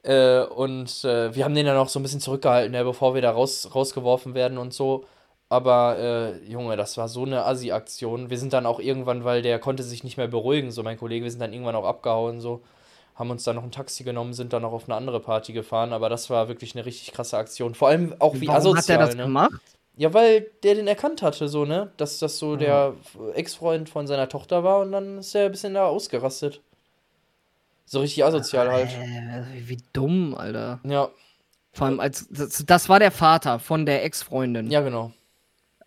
Äh, und äh, wir haben den dann auch so ein bisschen zurückgehalten, ne, bevor wir da raus, rausgeworfen werden und so. Aber äh, Junge, das war so eine Assi-Aktion. Wir sind dann auch irgendwann, weil der konnte sich nicht mehr beruhigen, so mein Kollege, wir sind dann irgendwann auch abgehauen, so. Haben uns dann noch ein Taxi genommen, sind dann noch auf eine andere Party gefahren, aber das war wirklich eine richtig krasse Aktion. Vor allem auch wie Warum hat der asozial, das ne? gemacht? Ja, weil der den erkannt hatte, so, ne? Dass das so Ja. der Ex-Freund von seiner Tochter war und dann ist er ein bisschen da ausgerastet. So richtig asozial halt. Äh, wie dumm, Alter. Ja, Vor allem als das, das war der Vater von der Ex-Freundin. ja, genau.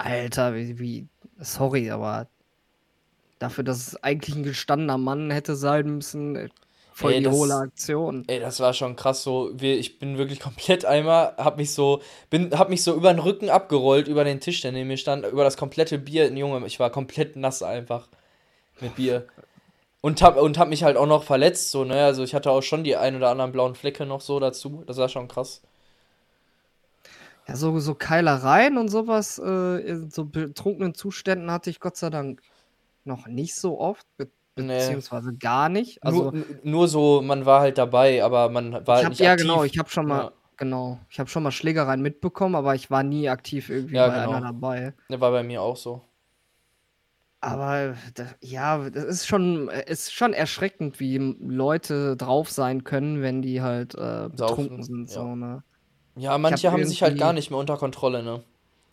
Alter, wie, wie sorry, aber dafür, dass es eigentlich ein gestandener Mann hätte sein müssen, äh, voll Ey, die das- hohle Aktion. Ey, das war schon krass so. Ich bin wirklich (laughs) komplett einmal, hab mich so, bin, hab mich so über den Rücken abgerollt, über den Tisch, der neben mir stand, über das komplette Bier. Junge, ich war komplett nass einfach mit Bier. Und hab, und hab mich halt auch noch verletzt, so, ne? Also ich hatte auch schon die ein oder anderen blauen Flecke noch so dazu. Das war schon krass. Ja, so, so Keilereien und sowas, äh, in so betrunkenen Zuständen hatte ich Gott sei Dank noch nicht so oft, be Nee. beziehungsweise gar nicht. Also, nur, nur so, man war halt dabei, aber man war halt nicht ja, aktiv. genau, ich habe schon mal, Ja. genau, ich habe schon mal Schlägereien mitbekommen, aber ich war nie aktiv irgendwie Ja, bei genau. einer dabei. Der war bei mir auch so. Aber da, ja, das ist schon, ist schon erschreckend, wie Leute drauf sein können, wenn die halt äh, betrunken sind. ja. So, ne? Ja, manche hab haben sich halt gar nicht mehr unter Kontrolle, ne?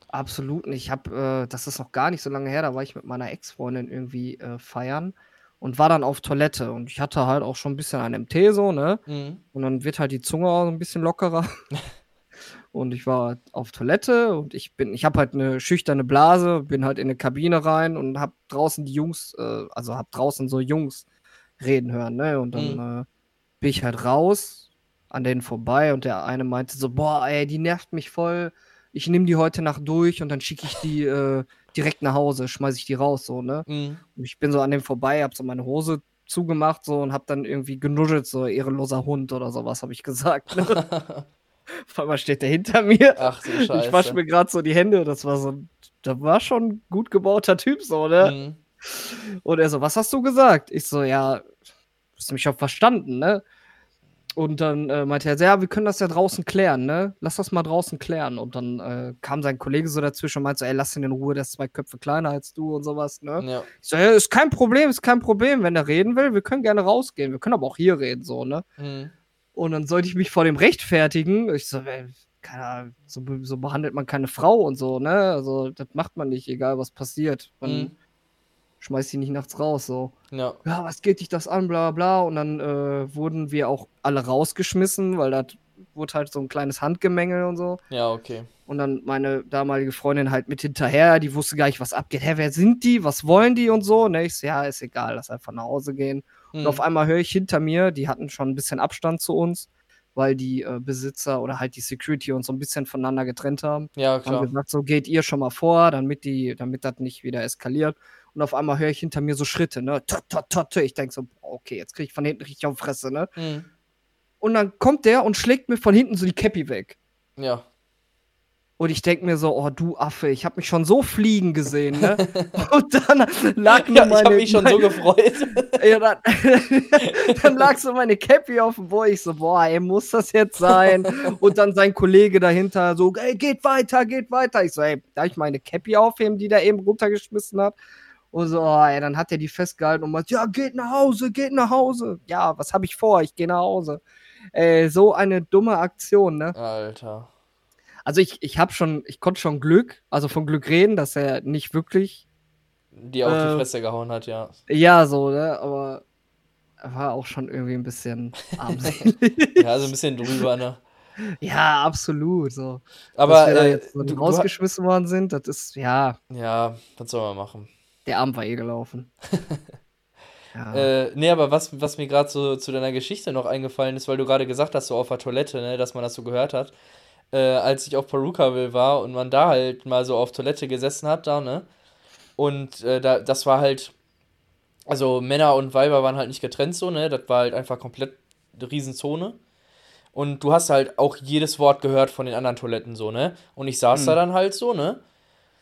Absolut nicht. Ich habe, äh, das ist noch gar nicht so lange her, da war ich mit meiner Ex-Freundin irgendwie äh, feiern und war dann auf Toilette. Und ich hatte halt auch schon ein bisschen ein MT so, ne? Mhm. Und dann wird halt die Zunge auch so ein bisschen lockerer. (laughs) und ich war auf Toilette und ich bin, ich habe halt eine schüchterne Blase, bin halt in eine Kabine rein und hab draußen die Jungs, äh, also hab draußen so Jungs reden hören, ne? Und dann äh, bin ich halt raus, an denen vorbei und der eine meinte so, boah, ey, die nervt mich voll. Ich nehme die heute Nacht durch und dann schicke ich die (laughs) äh, direkt nach Hause, schmeiße ich die raus, so, ne? Mhm. Und ich bin so an dem vorbei, hab so meine Hose zugemacht, so, und hab dann irgendwie genuschelt, so, ehrenloser Hund oder sowas, habe ich gesagt. Ne? (laughs) Auf einmal steht der hinter mir. Ach du Ich wasche Scheiße. mir gerade so die Hände. Das war so, da war schon ein gut gebauter Typ so, ne? Mhm. Und er so, was hast du gesagt? Ich so, ja, hast du mich schon verstanden, ne? Und dann äh, meinte er, ja, wir können das ja draußen klären, ne? Lass das mal draußen klären. Und dann äh, kam sein Kollege so dazwischen und meinte so, ey, lass ihn in Ruhe, der ist zwei Köpfe kleiner als du und sowas, ne? Ja. Ich so, ja, ist kein Problem, ist kein Problem. Wenn er reden will, wir können gerne rausgehen. Wir können aber auch hier reden, so, ne? Mhm. Und dann sollte ich mich vor dem rechtfertigen. Ich so, ey, keine Ahnung, so, so behandelt man keine Frau und so, ne? Also, das macht man nicht, egal was passiert. Man Mhm. Schmeißt die nicht nachts raus, so. Ja. Ja, was geht dich das an, bla bla. Und dann äh, wurden wir auch alle rausgeschmissen, weil das wurde halt so ein kleines Handgemengel und so. Ja, okay. Und dann meine damalige Freundin halt mit hinterher, die wusste gar nicht, was abgeht. Hä, wer sind die? Was wollen die und so? Ne, ich so, ja, ist egal, lass einfach nach Hause gehen. Und Mhm. auf einmal höre ich hinter mir, die hatten schon ein bisschen Abstand zu uns, weil die äh, Besitzer oder halt die Security uns so ein bisschen voneinander getrennt haben. Ja, Haben klar. gesagt, so geht ihr schon mal vor, damit die, damit das nicht wieder eskaliert. Und auf einmal höre ich hinter mir so Schritte, ne? Tot, tot, tot. Ich denke so, okay, jetzt kriege ich von hinten richtig auf Fresse, ne? Mhm. Und dann kommt der und schlägt mir von hinten so die Cappy weg. Ja. Und ich denke mir so, oh du Affe, ich habe mich schon so fliegen gesehen, ne? (laughs) Und dann lag nur Ja, ich meine, habe mich schon so gefreut. (laughs) Ja, dann, (laughs) dann lag so meine Cappy auf dem Boy. Ich so, boah, ey, muss das jetzt sein? Und dann sein Kollege dahinter so, ey, geht weiter, geht weiter. Ich so, ey, darf ich meine Cappy aufheben, die der eben runtergeschmissen hat? Und so, oh, ey, dann hat er die festgehalten und meint, ja, geht nach Hause, geht nach Hause. Ja, was habe ich vor? Ich gehe nach Hause. Ey, so eine dumme Aktion, ne? Alter. Also ich, ich habe schon, ich konnte schon Glück, also von Glück reden, dass er nicht wirklich, Die auf die Äh, Fresse gehauen hat, ja. ja, so, ne? Aber er war auch schon irgendwie ein bisschen (laughs) armselig. Ja, so ein bisschen drüber, ne? Ja, absolut. So. Aber Dass wir da äh, jetzt so du, du, rausgeschmissen worden sind, das ist, ja, ja, was soll man machen? Der Abend war eh gelaufen. (laughs) ja. Äh, nee, aber was, was mir gerade so zu deiner Geschichte noch eingefallen ist, weil du gerade gesagt hast, so auf der Toilette, ne, dass man das so gehört hat, äh, als ich auf Perukaville war und man da halt mal so auf Toilette gesessen hat, da, ne? Und äh, da, das war halt, also Männer und Weiber waren halt nicht getrennt so, ne? Das war halt einfach komplett eine Riesenzone. Und du hast halt auch jedes Wort gehört von den anderen Toiletten so, ne? Und ich saß da Hm. dann halt so, ne?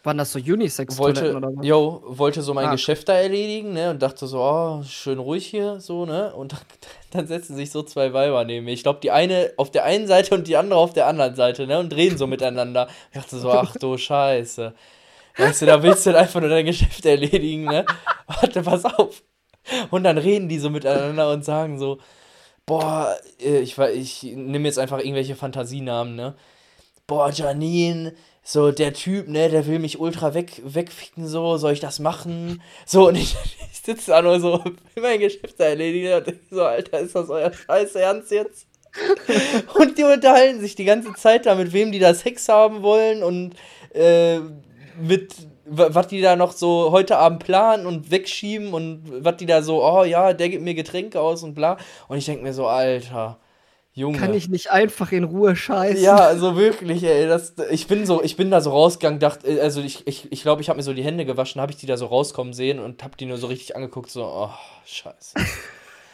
Waren das so Unisex-Toiletten oder was? yo, wollte so mein Ah. Geschäft da erledigen, ne, und dachte so, oh, schön ruhig hier, so, ne, und dann, (laughs) dann setzen sich so zwei Weiber neben mir. Ich glaube, die eine auf der einen Seite und die andere auf der anderen Seite, ne, und reden so miteinander. Ich dachte so, ach du (laughs) Scheiße. Weißt du, da willst du einfach nur dein Geschäft erledigen, ne? (laughs) Warte, pass auf. Und dann reden die so miteinander und sagen so, boah, äh, ich, ich nehme jetzt einfach irgendwelche Fantasienamen, ne? Boah, Janine, so der Typ, ne, der will mich ultra weg, wegficken, so, soll ich das machen? So, und ich, (laughs) ich sitze da nur so, will mein Geschäft erledigen und denk so, Alter, ist das euer Scheiß Ernst jetzt? (laughs) und die unterhalten sich die ganze Zeit da, mit wem die da Sex haben wollen und äh, mit wa- was die da noch so heute Abend planen und wegschieben und was die da so, oh ja, der gibt mir Getränke aus und bla. Und ich denke mir so, Alter, Junge. Kann ich nicht einfach in Ruhe scheißen? Ja, also wirklich, ey, das, ich bin so, ich bin da so rausgegangen, dachte, also ich glaube, ich, ich, glaub, ich habe mir so die Hände gewaschen, habe ich die da so rauskommen sehen und habe die nur so richtig angeguckt, so, oh, scheiße.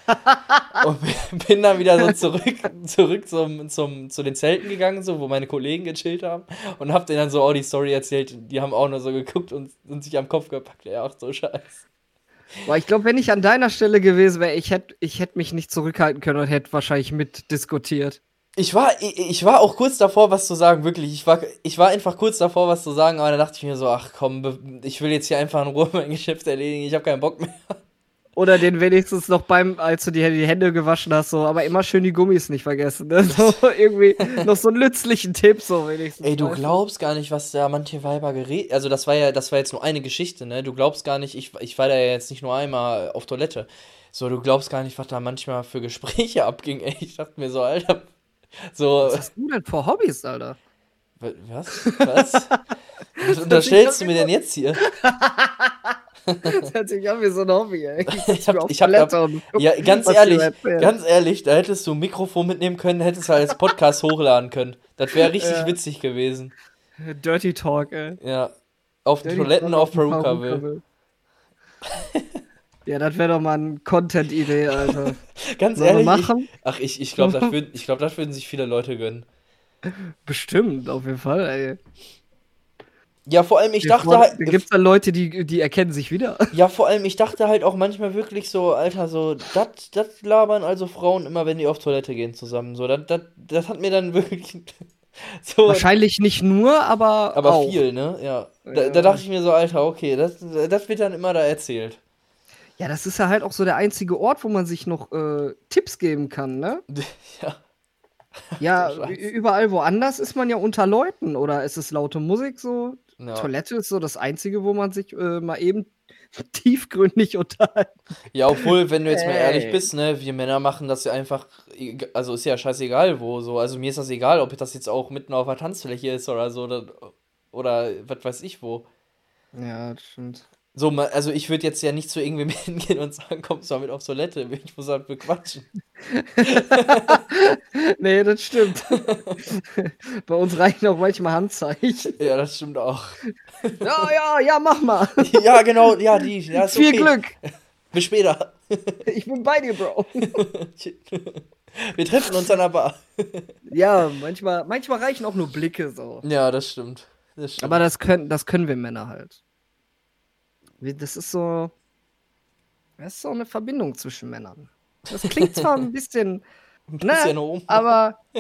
(laughs) und bin- dann wieder so zurück, zurück zum, zum, zu den Zelten gegangen, so, wo meine Kollegen gechillt haben und hab denen dann so auch die Story erzählt, die haben auch nur so geguckt und, und sich am Kopf gepackt, ja, ach so scheiße. Aber ich glaube, wenn ich an deiner Stelle gewesen wäre, ich hätte ich hätt mich nicht zurückhalten können und hätte wahrscheinlich mitdiskutiert. Ich war, ich, ich war auch kurz davor, was zu sagen, wirklich. Ich war, ich war einfach kurz davor, was zu sagen, aber dann dachte ich mir so, ach komm, ich will jetzt hier einfach in Ruhe mein Geschäft erledigen, ich habe keinen Bock mehr. Oder den wenigstens noch beim, als du dir die Hände gewaschen hast, so, aber immer schön die Gummis nicht vergessen. Ne? (laughs) So irgendwie noch so einen nützlichen Tipp, so wenigstens. Ey, du glaubst gar nicht, was da manche Weiber geredet. Also, das war ja, das war jetzt nur eine Geschichte, ne? Du glaubst gar nicht, ich, ich war da ja jetzt nicht nur einmal auf Toilette. So, du glaubst gar nicht, was da manchmal für Gespräche (laughs) abging, ey. Ich dachte mir so, Alter. So, Was hast du denn für Hobbys, Alter? wa- was? Was? (laughs) Was unterstellst du mir denn jetzt hier? Das hört sich an wie so ein Hobby, ey. (laughs) Ich, Ich hab- ich hab da- Ja, ganz ehrlich, ganz ehrlich, da hättest du ein Mikrofon mitnehmen können, hättest du als Podcast hochladen können. Das wäre richtig Ja. witzig gewesen. Dirty Talk, ey. Ja. Auf Dirty Toiletten Talk auf dem Perukaville. Ja, das wäre doch mal eine Content-Idee, Alter. (laughs) Ganz Sollen ehrlich. Ich, machen? ach, ich, ich glaube, das, (laughs) würd, ich glaub, das würden sich viele Leute gönnen. Bestimmt, auf jeden Fall, ey. Ja, vor allem, ich dachte halt. Da gibt's dann Leute, die, die erkennen sich wieder. (laughs) Ja, vor allem, ich dachte halt auch manchmal wirklich so, Alter, so, das labern also Frauen immer, wenn die auf Toilette gehen zusammen. So, das, hat mir dann (laughs) wirklich. (laughs) So, Wahrscheinlich nicht nur, aber. aber auch. viel, ne? Ja. Da, Ja. da dachte ich mir so, Alter, okay, das, das wird dann immer da erzählt. Ja, das ist ja halt auch so der einzige Ort, wo man sich noch äh, Tipps geben kann, ne? Ja. Ja, überall woanders ist man ja unter Leuten oder ist es laute Musik so? Ja. Toilette ist so das Einzige, wo man sich äh, mal eben (laughs) tiefgründig unterhalten. Ja, obwohl, wenn du jetzt mal ehrlich bist, ne, wir Männer machen das ja einfach, also ist ja scheißegal wo, so. Also mir ist das egal, ob das jetzt auch mitten auf der Tanzfläche ist oder so, oder, oder was weiß ich wo. Ja, das stimmt. So, also ich würde jetzt ja nicht zu irgendwem (laughs) hingehen und sagen, kommst du mal mit auf Toilette, (laughs) ich muss halt bequatschen. (laughs) Nee, das stimmt. Bei uns reichen auch manchmal Handzeichen. Ja, das stimmt auch. Ja, ja, ja, mach mal. Ja, genau, ja, die, ja, Viel okay. Glück. Bis später. Ich bin bei dir, Bro. Wir treffen uns an der Bar. Ja, manchmal, manchmal reichen auch nur Blicke so. Ja, das stimmt. Das stimmt. Aber das können, das können wir Männer halt. Das ist so. Das ist so eine Verbindung zwischen Männern. Das (laughs) klingt zwar ein bisschen. Ein bisschen ne, rum. aber. (laughs)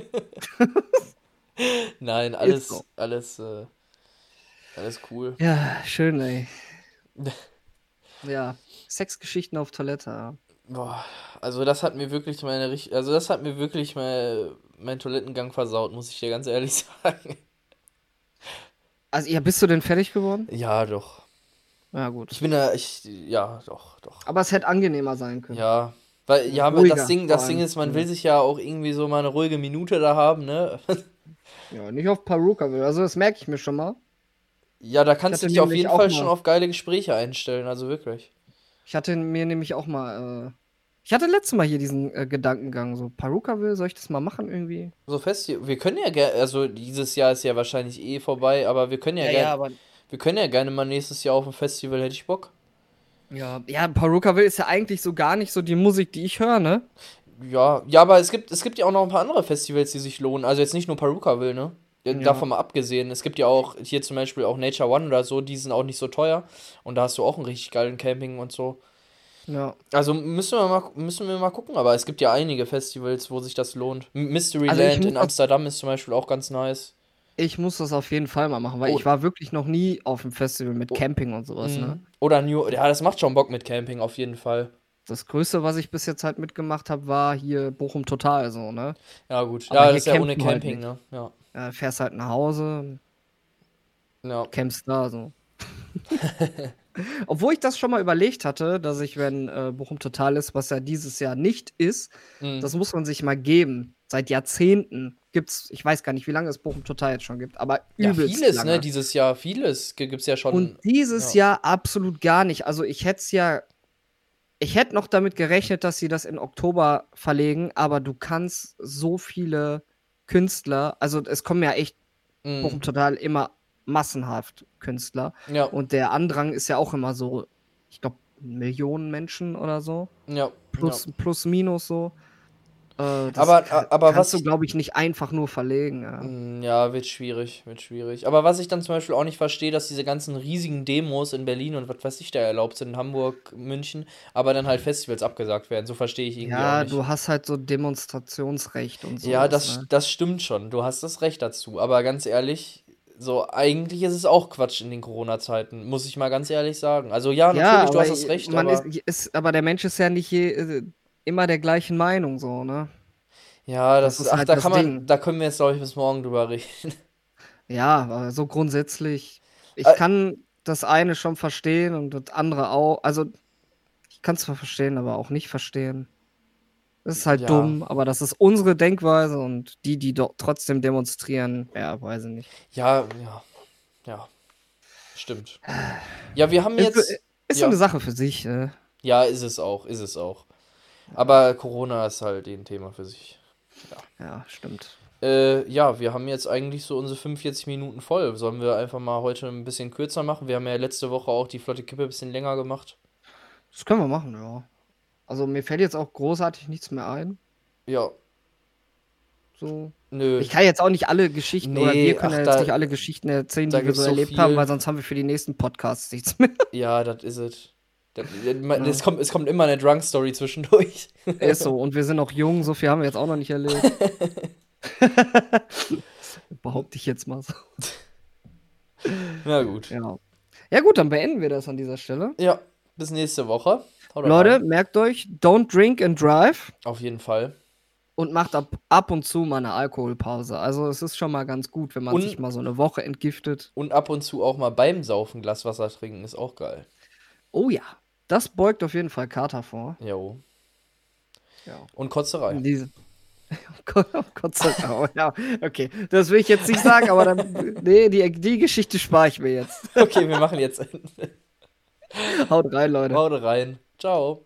Nein, alles, alles, äh, alles cool. Ja, schön, ey. (laughs) Ja. Sexgeschichten auf Toilette. Boah, also das hat mir wirklich meine also das hat mir wirklich mein, mein Toilettengang versaut, muss ich dir ganz ehrlich sagen. Also, ja, bist du denn fertig geworden? Ja, doch. Ja, gut. Ich bin da, ich, ja, doch, doch. Aber es hätte angenehmer sein können. Ja, weil, ja, Ruhiger das Ding, das. Ding ist, man Mhm. will sich ja auch irgendwie so mal eine ruhige Minute da haben, ne? Ja, nicht auf Paruka will. Also, das merke ich mir schon mal. Ja, da kannst du dich auf jeden Fall mal- schon auf geile Gespräche einstellen, also wirklich. Ich hatte mir nämlich auch mal. Äh, ich hatte letztes Mal hier diesen äh, Gedankengang. So, Paruka will, soll ich das mal machen irgendwie? So fest, wir können ja gerne, also dieses Jahr ist ja wahrscheinlich eh vorbei, aber wir können ja, gerne, aber. Wir können ja gerne mal nächstes Jahr auf ein Festival, hätte ich Bock. Ja, ja, Paruka will ist ja eigentlich so gar nicht so die Musik, die ich höre, ne? Ja, ja, aber es gibt, es gibt ja auch noch ein paar andere Festivals, die sich lohnen. Also jetzt nicht nur Perukaville, ne? Ja, Ja. Davon mal abgesehen. Es gibt ja auch hier zum Beispiel auch Nature One oder so, die sind auch nicht so teuer. Und da hast du auch einen richtig geilen Camping und so. Ja. Also müssen wir mal, müssen wir mal gucken, aber es gibt ja einige Festivals, wo sich das lohnt. M- Mystery Also in Amsterdam ist zum Beispiel auch ganz nice. Ich muss das auf jeden Fall mal machen, weil Oh. ich war wirklich noch nie auf einem Festival mit Oh. Camping und sowas, ne? Mhm. Oder New, ja, das macht schon Bock mit Camping, auf jeden Fall. Das Größte, was ich bis jetzt halt mitgemacht habe, war hier Bochum Total, so, ne? Ja, gut. Aber ja, das ist ja ohne halt Camping, nicht. ne? Ja. Ja, fährst halt nach Hause, Ja. campst da, so. (laughs) (laughs) Obwohl ich das schon mal überlegt hatte, dass ich, wenn äh, Bochum Total ist, was ja dieses Jahr nicht ist, Mhm. das muss man sich mal geben. Seit Jahrzehnten gibt's, ich weiß gar nicht, wie lange es Bochum Total jetzt schon gibt, aber ja, übelst vieles, lange. ne? Dieses Jahr, vieles gi- gibt's ja schon. Und dieses ja. Jahr absolut gar nicht. Also ich hätte es ja, ich hätte noch damit gerechnet, dass sie das in Oktober verlegen, aber du kannst so viele Künstler, also es kommen ja echt Mhm. Bochum total immer massenhaft Künstler Ja, und der Andrang ist ja auch immer so, ich glaube Millionen Menschen oder so, ja. plus plus minus so. Äh, Aber- aber was kannst du ich- glaube ich nicht einfach nur verlegen. Ja. Mm, Ja, wird schwierig, wird schwierig. Aber was ich dann zum Beispiel auch nicht verstehe, dass diese ganzen riesigen Demos in Berlin und was weiß ich da erlaubt sind, in Hamburg, München, aber dann halt Festivals abgesagt werden. So verstehe ich irgendwie Ja, auch nicht. du hast halt so Demonstrationsrecht und so. ja, das, ne? das stimmt schon. Du hast das Recht dazu. Aber ganz ehrlich, so eigentlich ist es auch Quatsch in den Corona-Zeiten, muss ich mal ganz ehrlich sagen. Also ja, natürlich, du aber hast das Recht, man aber ist, ist, aber der Mensch ist ja nicht je, äh, immer der gleichen Meinung, so, ne? ja, das, das ist ach, halt da kann man, Ding. da können wir jetzt glaube ich bis morgen drüber reden. (laughs) Ja, aber so grundsätzlich. Ich Ä- kann das eine schon verstehen und das andere auch. Also, ich kann es zwar verstehen, aber auch nicht verstehen. Das ist halt Ja. dumm, aber das ist unsere Denkweise und die, die doch trotzdem demonstrieren, ja, weiß ich nicht. Ja, ja, ja. Stimmt. Ja, wir haben jetzt. Ist so Ja. eine Sache für sich. Äh. Ja, ist es auch, ist es auch. Aber Corona ist halt ein Thema für sich. Ja, stimmt. Äh, ja, wir haben jetzt eigentlich so unsere 45 Minuten voll. Sollen wir einfach mal heute ein bisschen kürzer machen? Wir haben ja letzte Woche auch die flotte Kippe ein bisschen länger gemacht. Das können wir machen, ja. Also mir fällt jetzt auch großartig nichts mehr ein. Ja, So. nö. Ich kann jetzt auch nicht alle Geschichten oder Nee, wir können ach, ja jetzt nicht alle Geschichten erzählen, die wir so so erlebt viel. haben, weil sonst haben wir für die nächsten Podcasts nichts mehr. Ja, das ist es. Es, kommt, es kommt immer eine Drunk-Story zwischendurch. (laughs) Ist so. Und wir sind noch jung, so viel haben wir jetzt auch noch nicht erlebt. (laughs) Behaupte ich jetzt mal so. Na gut. Ja. Ja, gut, dann beenden wir das an dieser Stelle. Ja, bis nächste Woche. Haut Leute, rein. merkt euch, don't drink and drive Auf jeden Fall. und macht ab, ab und zu mal eine Alkoholpause. Also es ist schon mal ganz gut, wenn man Und- sich mal so eine Woche entgiftet. Und ab und zu auch mal beim Saufen Glas Wasser trinken ist auch geil. Oh ja, das beugt auf jeden Fall Kater vor. Jo. Ja. Und Kotzerei. Diese. (laughs) Gott, oh. Ja, okay. Das will ich jetzt nicht sagen, aber dann. (laughs) Nee, die, die Geschichte spare ich mir jetzt. Okay, wir machen jetzt Ende. (laughs) Haut rein, Leute. Haut rein. Ciao.